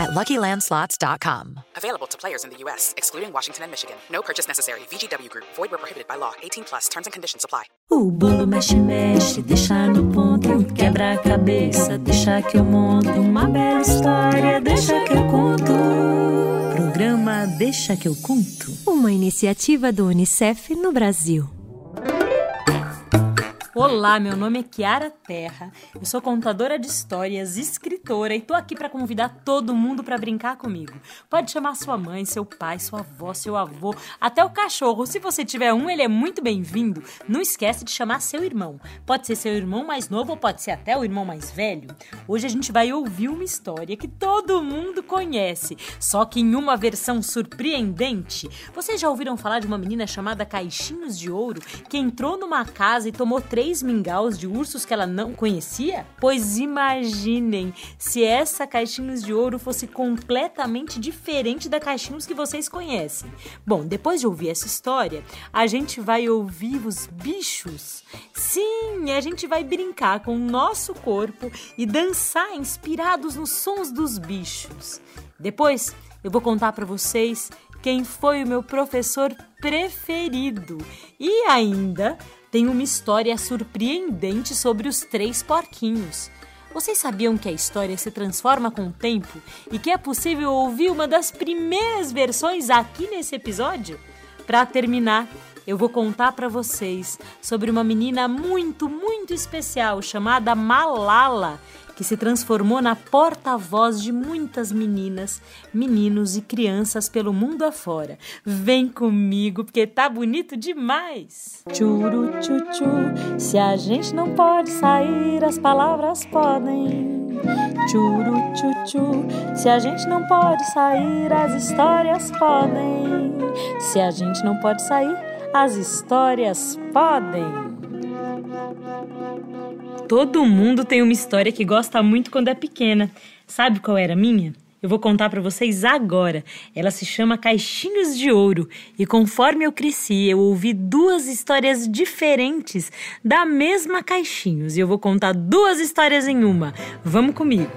at LuckyLandSlots.com. Available to players in the U.S., excluding Washington and Michigan. No purchase necessary. VGW Group. Void where prohibited by law. 18 plus. Terms and conditions apply. O bolo mexe, mexe, deixa no ponto. Quebra a cabeça, deixa que eu monto. Uma bela história, deixa que eu conto. Programa Deixa que eu conto. Uma iniciativa do Unicef no Brasil. Olá, meu nome é Kiara Terra. Eu sou contadora de histórias, escritora e tô aqui para convidar todo mundo para brincar comigo. Pode chamar sua mãe, seu pai, sua avó, seu avô, até o cachorro. Se você tiver um, ele é muito bem-vindo. Não esquece de chamar seu irmão. Pode ser seu irmão mais novo ou pode ser até o irmão mais velho. Hoje a gente vai ouvir uma história que todo mundo conhece, só que em uma versão surpreendente. Vocês já ouviram falar de uma menina chamada Caixinhos de Ouro que entrou numa casa e tomou três três mingaus de ursos que ela não conhecia? Pois imaginem se essa Caixinhos de Ouro fosse completamente diferente da Caixinhos que vocês conhecem. Bom, depois de ouvir essa história, a gente vai ouvir os bichos. Sim, a gente vai brincar com o nosso corpo e dançar inspirados nos sons dos bichos. Depois, eu vou contar para vocês quem foi o meu professor preferido e ainda tem uma história surpreendente sobre os três porquinhos. Vocês sabiam que a história se transforma com o tempo e que é possível ouvir uma das primeiras versões aqui nesse episódio? Para terminar, eu vou contar para vocês sobre uma menina muito, muito especial chamada Malala, que se transformou na porta-voz de muitas meninas, meninos e crianças pelo mundo afora. Vem comigo, porque tá bonito demais! Churu chuchu, se a gente não pode sair, as palavras podem. Churu chuchu, se a gente não pode sair, as histórias podem. Se a gente não pode sair, as histórias podem. Todo mundo tem uma história que gosta muito quando é pequena. Sabe qual era a minha? Eu vou contar para vocês agora. Ela se chama Caixinhos de Ouro e conforme eu cresci, eu ouvi duas histórias diferentes da mesma Caixinhos e eu vou contar duas histórias em uma. Vamos comigo.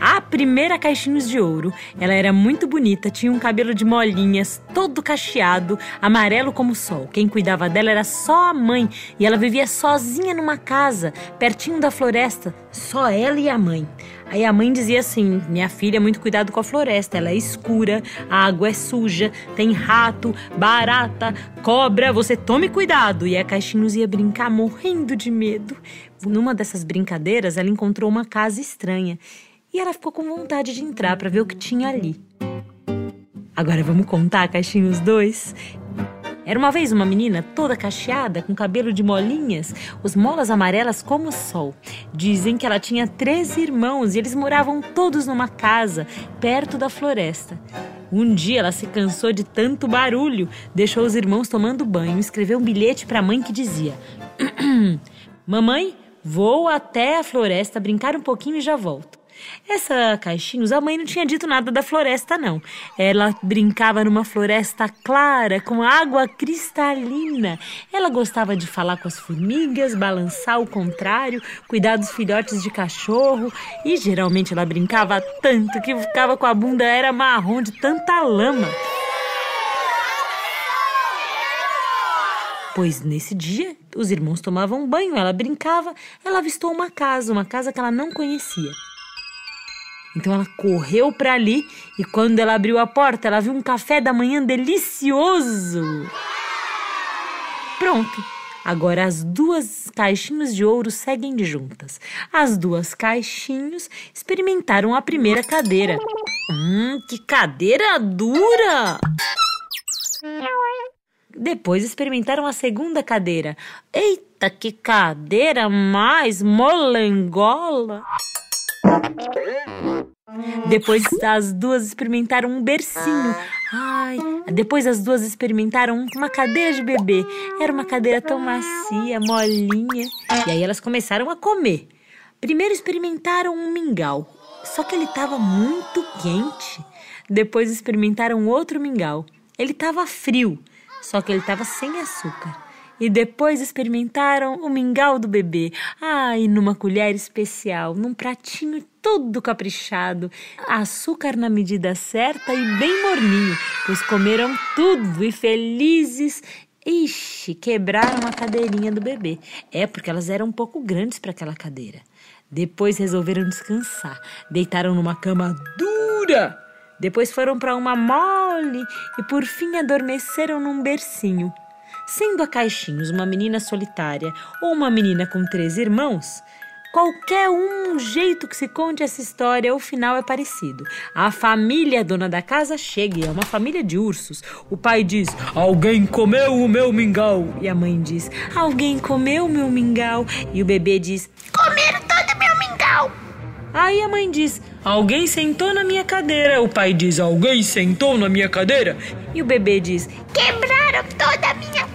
A primeira Caixinhos de Ouro, ela era muito bonita, tinha um cabelo de molinhas, todo cacheado, amarelo como o sol. Quem cuidava dela era só a mãe e ela vivia sozinha numa casa, pertinho da floresta, só ela e a mãe. Aí a mãe dizia assim: Minha filha, muito cuidado com a floresta, ela é escura, a água é suja, tem rato, barata, cobra, você tome cuidado. E a Caixinhos ia brincar morrendo de medo. Numa dessas brincadeiras, ela encontrou uma casa estranha e ela ficou com vontade de entrar para ver o que tinha ali. Agora vamos contar Caixinhos 2? Era uma vez uma menina toda cacheada, com cabelo de molinhas, os molas amarelas como o sol. Dizem que ela tinha três irmãos e eles moravam todos numa casa, perto da floresta. Um dia ela se cansou de tanto barulho, deixou os irmãos tomando banho e escreveu um bilhete para a mãe que dizia: Mamãe, vou até a floresta brincar um pouquinho e já volto. Essa Caixinhos, a mãe não tinha dito nada da floresta, não. Ela brincava numa floresta clara, com água cristalina. Ela gostava de falar com as formigas, balançar o contrário, cuidar dos filhotes de cachorro. E geralmente ela brincava tanto que ficava com a bunda era marrom de tanta lama. Pois nesse dia, os irmãos tomavam banho, ela brincava, ela avistou uma casa, uma casa que ela não conhecia. Então ela correu para ali e quando ela abriu a porta, ela viu um café da manhã delicioso. Pronto. Agora as duas caixinhos de ouro seguem juntas. As duas caixinhos experimentaram a primeira cadeira. Hum, que cadeira dura! Depois experimentaram a segunda cadeira. Eita, que cadeira mais molengola! Depois as duas experimentaram um bercinho. Ai, depois as duas experimentaram uma cadeira de bebê. Era uma cadeira tão macia, molinha. E aí elas começaram a comer. Primeiro experimentaram um mingau, só que ele estava muito quente. Depois experimentaram outro mingau. Ele estava frio, só que ele estava sem açúcar. E depois experimentaram o mingau do bebê. Ai, numa colher especial, num pratinho todo caprichado, açúcar na medida certa e bem morninho, pois comeram tudo e felizes Ixi, quebraram a cadeirinha do bebê. É porque elas eram um pouco grandes para aquela cadeira. Depois resolveram descansar. Deitaram numa cama dura. Depois foram para uma mole e por fim adormeceram num bercinho. Sendo a Caixinhos uma menina solitária ou uma menina com três irmãos, Qualquer um jeito que se conte essa história, o final é parecido. A família dona da casa chega e é uma família de ursos. O pai diz: Alguém comeu o meu mingau. E a mãe diz: Alguém comeu o meu mingau. E o bebê diz: Comeram todo o meu mingau. Aí a mãe diz: Alguém sentou na minha cadeira. O pai diz: Alguém sentou na minha cadeira. E o bebê diz: Quebraram toda a minha cadeira.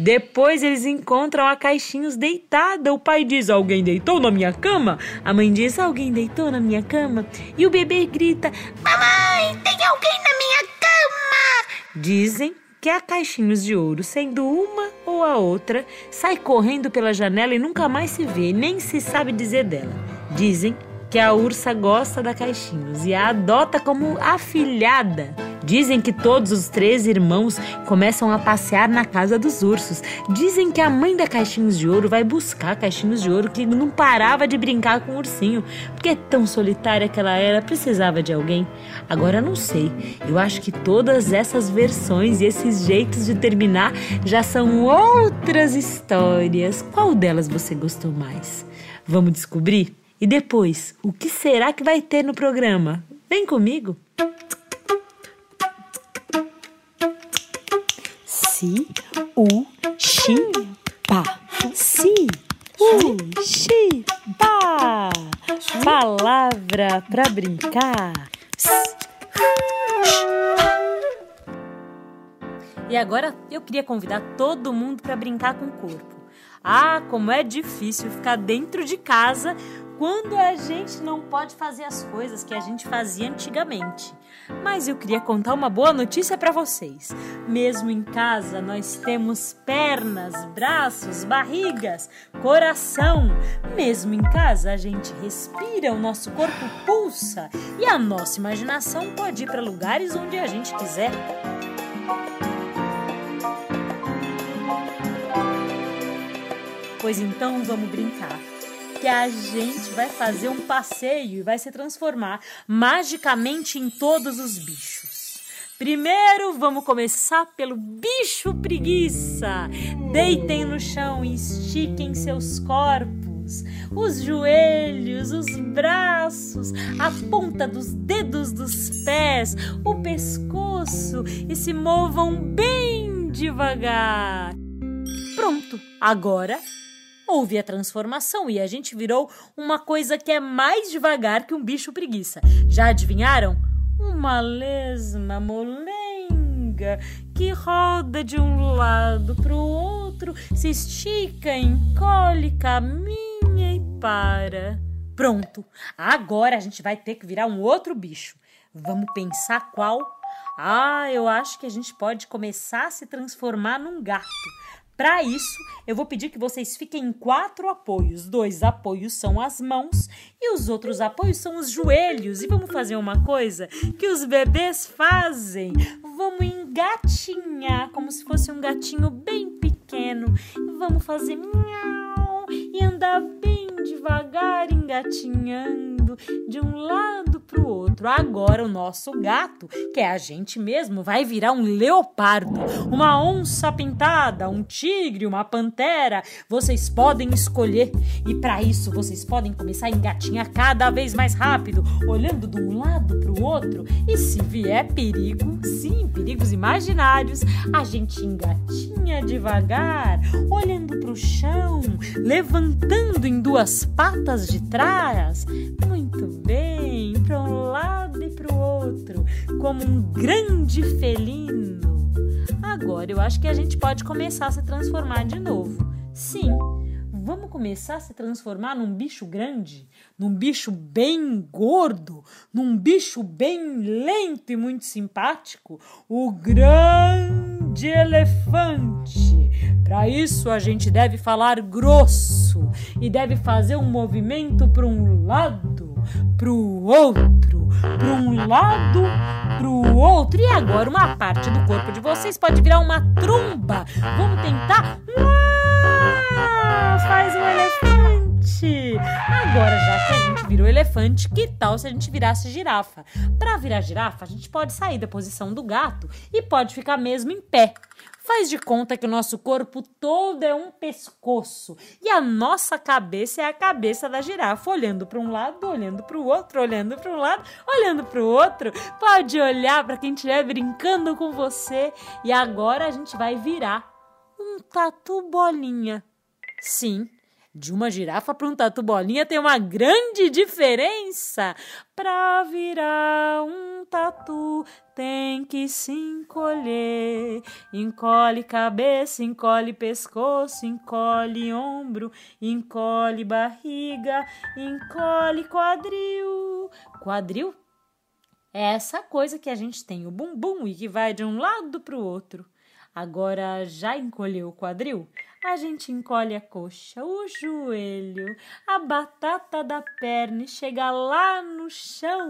Depois eles encontram a Caixinhos deitada. O pai diz: Alguém deitou na minha cama? A mãe diz: Alguém deitou na minha cama? E o bebê grita: Mamãe, tem alguém na minha cama! Dizem que a Caixinhos de Ouro, sendo uma ou a outra, sai correndo pela janela e nunca mais se vê, nem se sabe dizer dela. Dizem que a ursa gosta da Caixinhos e a adota como afilhada. Dizem que todos os três irmãos começam a passear na casa dos ursos. Dizem que a mãe da Caixinhos de Ouro vai buscar Caixinhos de Ouro que não parava de brincar com o ursinho, porque tão solitária que ela era, precisava de alguém. Agora não sei. Eu acho que todas essas versões e esses jeitos de terminar já são outras histórias. Qual delas você gostou mais? Vamos descobrir? E depois, o que será que vai ter no programa? Vem comigo! Si, u, xi, pa. Si, u, xi, pa. Palavra pra brincar. E agora eu queria convidar todo mundo para brincar com o corpo. Ah, como é difícil ficar dentro de casa quando a gente não pode fazer as coisas que a gente fazia antigamente. Mas eu queria contar uma boa notícia para vocês. Mesmo em casa, nós temos pernas, braços, barrigas, coração. Mesmo em casa, a gente respira, o nosso corpo pulsa e a nossa imaginação pode ir para lugares onde a gente quiser. Pois então vamos brincar que a gente vai fazer um passeio e vai se transformar magicamente em todos os bichos. Primeiro, vamos começar pelo bicho preguiça. Deitem no chão e estiquem seus corpos, os joelhos, os braços, a ponta dos dedos dos pés, o pescoço e se movam bem devagar. Pronto, agora houve a transformação e a gente virou uma coisa que é mais devagar que um bicho preguiça. Já adivinharam? Uma lesma molenga que roda de um lado para o outro, se estica, encolhe, caminha e para. Pronto, agora a gente vai ter que virar um outro bicho. Vamos pensar qual? Ah, eu acho que a gente pode começar a se transformar num gato. Para isso, eu vou pedir que vocês fiquem em quatro apoios. Dois apoios são as mãos e os outros apoios são os joelhos. E vamos fazer uma coisa que os bebês fazem. Vamos engatinhar como se fosse um gatinho bem pequeno. Vamos fazer miau e andar bem devagar engatinhando de um lado para o outro. Agora o nosso gato, que é a gente mesmo, vai virar um leopardo, uma onça pintada, um tigre, uma pantera. Vocês podem escolher e para isso vocês podem começar a engatinhar cada vez mais rápido, olhando de um lado para o outro. E se vier perigo, sim, perigos imaginários, a gente engatinha devagar, olhando para o chão, levantando montando em duas patas de trás. Muito bem, para um lado e para o outro, como um grande felino. Agora eu acho que a gente pode começar a se transformar de novo. Sim, vamos começar a se transformar num bicho grande, num bicho bem gordo, num bicho bem lento e muito simpático, o grande elefante. Para isso a gente deve falar grosso e deve fazer um movimento para um lado, para o outro, para um lado, para o outro. E agora uma parte do corpo de vocês pode virar uma tromba. Vamos tentar? Ah, faz um elefante. Agora, já que a gente virou elefante, que tal se a gente virasse girafa? Para virar girafa, a gente pode sair da posição do gato e pode ficar mesmo em pé. Faz de conta que o nosso corpo todo é um pescoço e a nossa cabeça é a cabeça da girafa, olhando para um lado, olhando para o outro, olhando para um lado, olhando para o outro. Pode olhar para quem estiver brincando com você e agora a gente vai virar um tatu bolinha. Sim, de uma girafa para um tatu bolinha tem uma grande diferença. Para virar um tatu tem que se encolher. Encolhe cabeça, encolhe pescoço, encolhe ombro, encolhe barriga, encolhe quadril. Quadril é essa coisa que a gente tem o bumbum e que vai de um lado para o outro. Agora já encolheu o quadril? A gente encolhe a coxa, o joelho, a batata da perna e chega lá no chão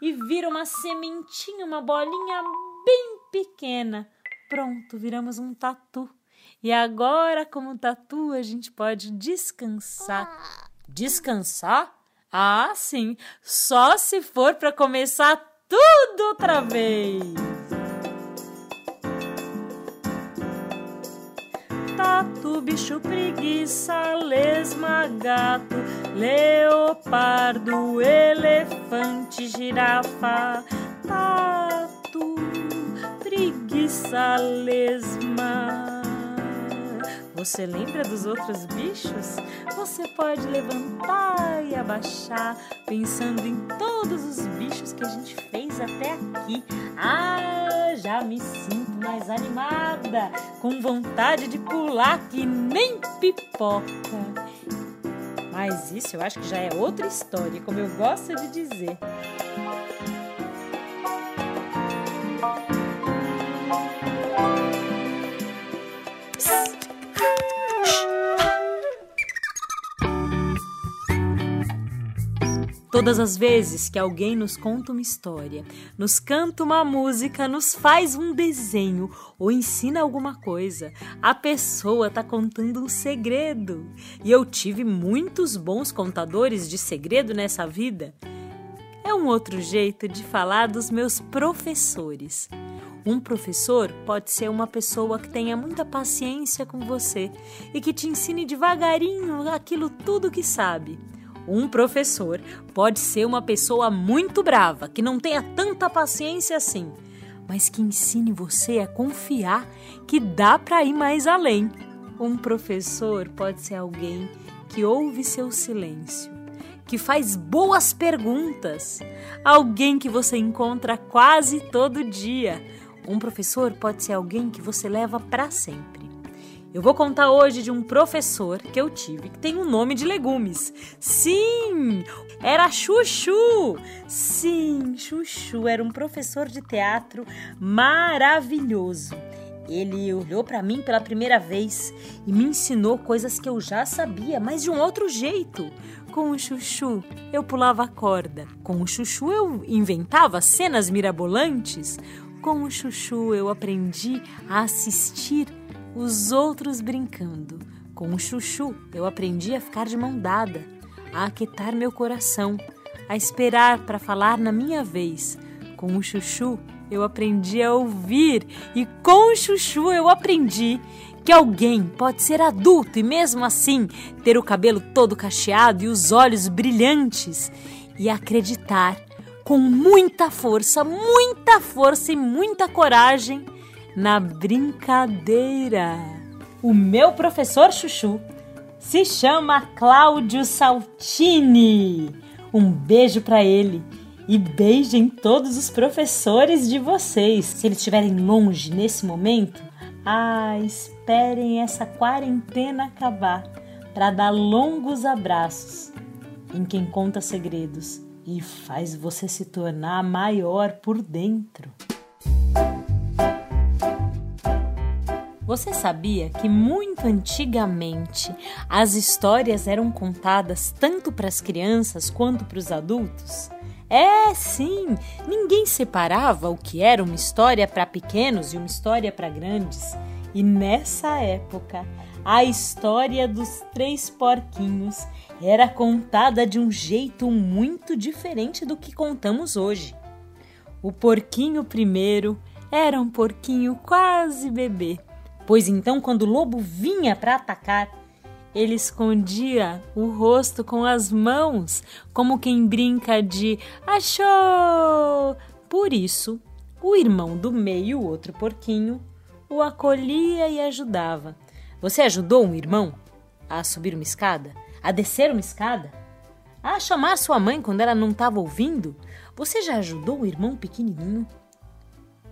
e vira uma sementinha, uma bolinha bem pequena. Pronto, viramos um tatu. E agora, como tatu, a gente pode descansar. Descansar? Ah, sim, só se for para começar tudo outra vez. Tatu, bicho preguiça, lesma, gato, leopardo, elefante, girafa, tatu, preguiça, lesma. Você lembra dos outros bichos? Você pode levantar e abaixar, pensando em todos os bichos que a gente fez até aqui. Ah, já me sinto mais animada, com vontade de pular que nem pipoca. Mas isso eu acho que já é outra história, como eu gosto de dizer. Todas as vezes que alguém nos conta uma história, nos canta uma música, nos faz um desenho ou ensina alguma coisa, a pessoa está contando um segredo. E eu tive muitos bons contadores de segredo nessa vida. É um outro jeito de falar dos meus professores. Um professor pode ser uma pessoa que tenha muita paciência com você e que te ensine devagarinho aquilo tudo que sabe. Um professor pode ser uma pessoa muito brava, que não tenha tanta paciência assim, mas que ensine você a confiar que dá para ir mais além. Um professor pode ser alguém que ouve seu silêncio, que faz boas perguntas, alguém que você encontra quase todo dia. Um professor pode ser alguém que você leva para sempre. Eu vou contar hoje de um professor que eu tive que tem um nome de legumes. Sim, era Chuchu. Sim, Chuchu era um professor de teatro maravilhoso. Ele olhou para mim pela primeira vez e me ensinou coisas que eu já sabia, mas de um outro jeito. Com o chuchu, eu pulava a corda. Com o chuchu, eu inventava cenas mirabolantes. Com o chuchu, eu aprendi a assistir os outros brincando. Com o chuchu, eu aprendi a ficar de mão dada, a aquietar meu coração, a esperar para falar na minha vez. Com o chuchu, eu aprendi a ouvir, e com o chuchu, eu aprendi que alguém pode ser adulto e mesmo assim ter o cabelo todo cacheado e os olhos brilhantes e acreditar com muita força, muita força e muita coragem na brincadeira. O meu professor Chuchu se chama Cláudio Saltini. Um beijo para ele e beijem todos os professores de vocês. Se eles estiverem longe nesse momento, ah, esperem essa quarentena acabar para dar longos abraços em quem conta segredos e faz você se tornar maior por dentro. Você sabia que muito antigamente as histórias eram contadas tanto para as crianças quanto para os adultos? É, sim, ninguém separava o que era uma história para pequenos e uma história para grandes. E nessa época, a história dos três porquinhos era contada de um jeito muito diferente do que contamos hoje. O porquinho primeiro era um porquinho quase bebê, pois então, quando o lobo vinha para atacar, ele escondia o rosto com as mãos, como quem brinca de achou! Por isso, o irmão do meio, o outro porquinho, o acolhia e ajudava. Você ajudou um irmão a subir uma escada? A descer uma escada? A chamar sua mãe quando ela não estava ouvindo? Você já ajudou um irmão pequenininho?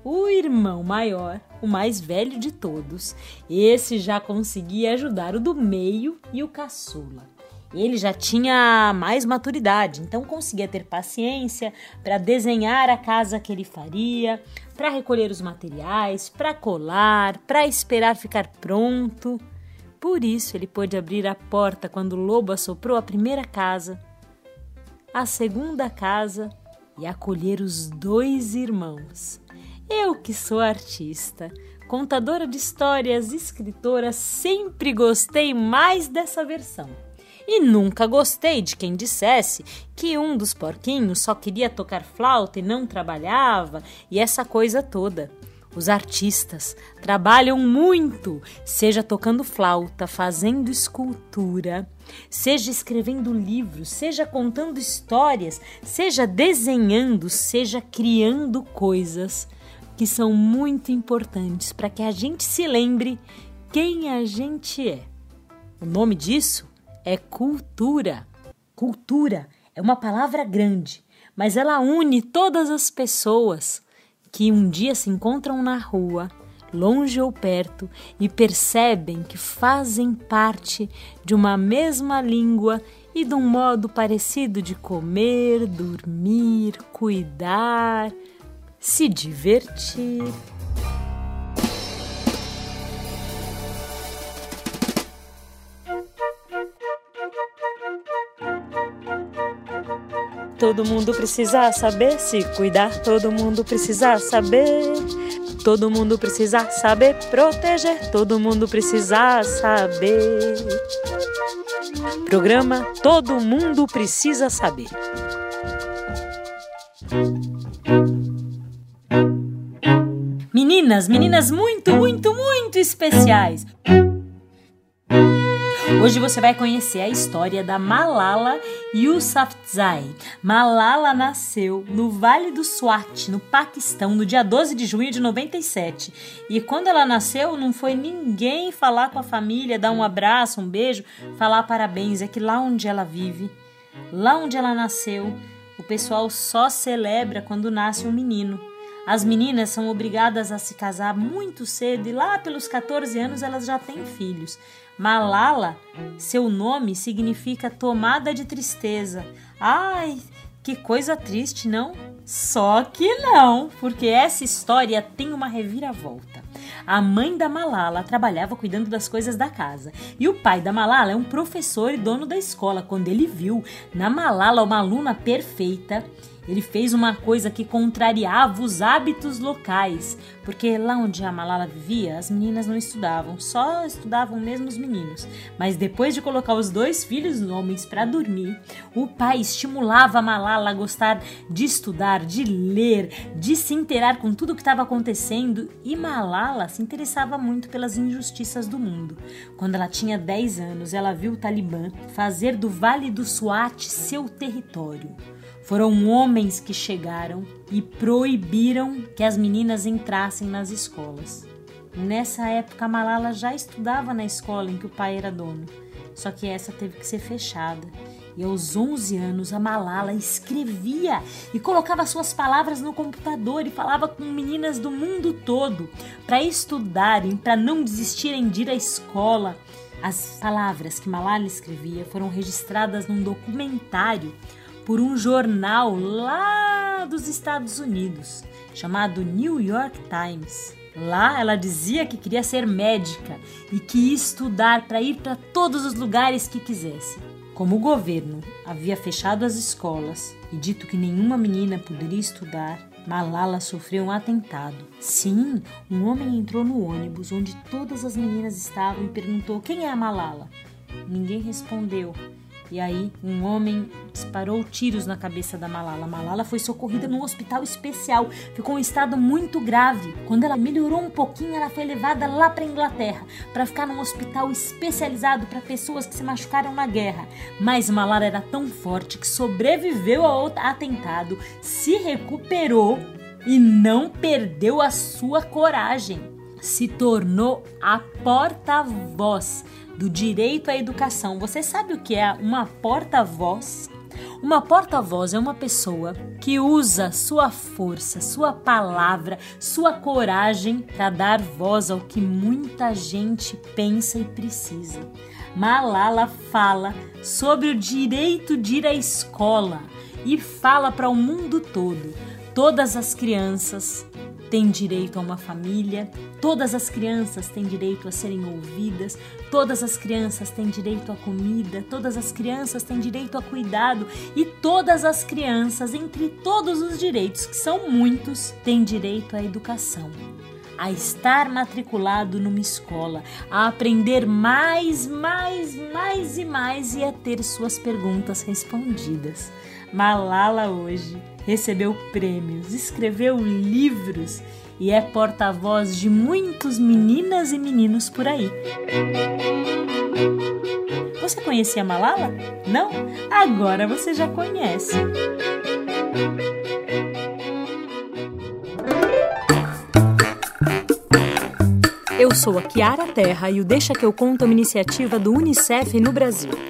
O irmão maior, o mais velho de todos, esse já conseguia ajudar o do meio e o caçula. Ele já tinha mais maturidade, então conseguia ter paciência para desenhar a casa que ele faria, para recolher os materiais, para colar, para esperar ficar pronto. Por isso ele pôde abrir a porta quando o lobo assoprou a primeira casa, a segunda casa e acolher os dois irmãos. Eu que sou artista, contadora de histórias, escritora, sempre gostei mais dessa versão. E nunca gostei de quem dissesse que um dos porquinhos só queria tocar flauta e não trabalhava e essa coisa toda. Os artistas trabalham muito, seja tocando flauta, fazendo escultura, seja escrevendo livros, seja contando histórias, seja desenhando, seja criando coisas que são muito importantes para que a gente se lembre quem a gente é. O nome disso é cultura. Cultura é uma palavra grande, mas ela une todas as pessoas que um dia se encontram na rua, longe ou perto, e percebem que fazem parte de uma mesma língua e de um modo parecido de comer, dormir, cuidar, se divertir. Todo mundo precisa saber se cuidar, todo mundo precisa saber. Todo mundo precisa saber proteger, todo mundo precisa saber. Programa Todo Mundo Precisa Saber. Meninas, meninas muito, muito, muito especiais. Hoje você vai conhecer a história da Malala Yousafzai. Malala nasceu no Vale do Swat, no Paquistão, no dia 12 de junho de 97. E quando ela nasceu, não foi ninguém falar com a família, dar um abraço, um beijo, falar parabéns. É que lá onde ela vive, lá onde ela nasceu, o pessoal só celebra quando nasce um menino. As meninas são obrigadas a se casar muito cedo e lá pelos 14 anos elas já têm filhos. Malala, seu nome significa tomada de tristeza. Ai, que coisa triste, não? Só que não, porque essa história tem uma reviravolta. A mãe da Malala trabalhava cuidando das coisas da casa. E o pai da Malala é um professor e dono da escola. Quando ele viu na Malala uma aluna perfeita, ele fez uma coisa que contrariava os hábitos locais, porque lá onde a Malala vivia, as meninas não estudavam, só estudavam mesmo os meninos. Mas depois de colocar os dois filhos homens para dormir, o pai estimulava a Malala a gostar de estudar, de ler, de se inteirar com tudo o que estava acontecendo, e Malala se interessava muito pelas injustiças do mundo. Quando ela tinha 10 anos, ela viu o Talibã fazer do Vale do Swat seu território. Foram homens que chegaram e proibiram que as meninas entrassem nas escolas. Nessa época, Malala já estudava na escola em que o pai era dono. Só que essa teve que ser fechada. E aos 11 anos, a Malala escrevia e colocava suas palavras no computador e falava com meninas do mundo todo para estudarem, para não desistirem de ir à escola. As palavras que Malala escrevia foram registradas num documentário por um jornal lá dos Estados Unidos, chamado New York Times. Lá ela dizia que queria ser médica e que ia estudar para ir para todos os lugares que quisesse. Como o governo havia fechado as escolas e dito que nenhuma menina poderia estudar, Malala sofreu um atentado. Sim, um homem entrou no ônibus onde todas as meninas estavam e perguntou: Quem é a Malala? Ninguém respondeu. E aí, um homem disparou tiros na cabeça da Malala. Malala foi socorrida num hospital especial, ficou em estado muito grave. Quando ela melhorou um pouquinho, ela foi levada lá para Inglaterra para ficar num hospital especializado para pessoas que se machucaram na guerra. Mas Malala era tão forte que sobreviveu ao atentado, se recuperou e não perdeu a sua coragem. Se tornou a porta-voz do direito à educação. Você sabe o que é uma porta-voz? Uma porta-voz é uma pessoa que usa sua força, sua palavra, sua coragem para dar voz ao que muita gente pensa e precisa. Malala fala sobre o direito de ir à escola e fala para o mundo todo. Todas as crianças têm direito a uma família, todas as crianças têm direito a serem ouvidas, todas as crianças têm direito a comida, todas as crianças têm direito a cuidado e todas as crianças, entre todos os direitos, que são muitos, têm direito à educação a estar matriculado numa escola, a aprender mais, mais, mais e mais e a ter suas perguntas respondidas. Malala hoje recebeu prêmios, escreveu livros e é porta-voz de muitos meninas e meninos por aí. Você conhecia Malala? Não? Agora você já conhece. Eu sou a Kiara Terra e o Deixa que eu conto é uma iniciativa do UNICEF no Brasil.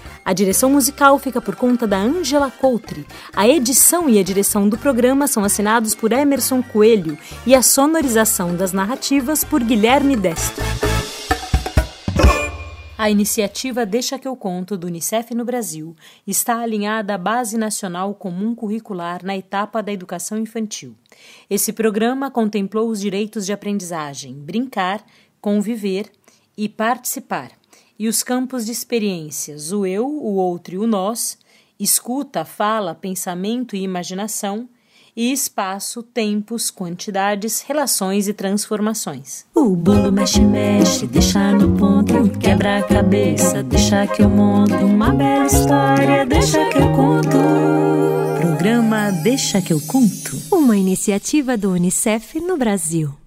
A direção musical fica por conta da Angela Coutre. A edição e a direção do programa são assinados por Emerson Coelho e a sonorização das narrativas por Guilherme Destro. A iniciativa Deixa que eu conto do Unicef no Brasil está alinhada à Base Nacional Comum Curricular na etapa da educação infantil. Esse programa contemplou os direitos de aprendizagem, brincar, conviver e participar e os campos de experiências, o eu, o outro e o nós, escuta, fala, pensamento e imaginação, e espaço, tempos, quantidades, relações e transformações. O bolo mexe, mexe, deixa no ponto, quebra a cabeça, deixa que eu monto uma bela história, deixa que eu conto. Programa Deixa que eu conto, uma iniciativa do UNICEF no Brasil.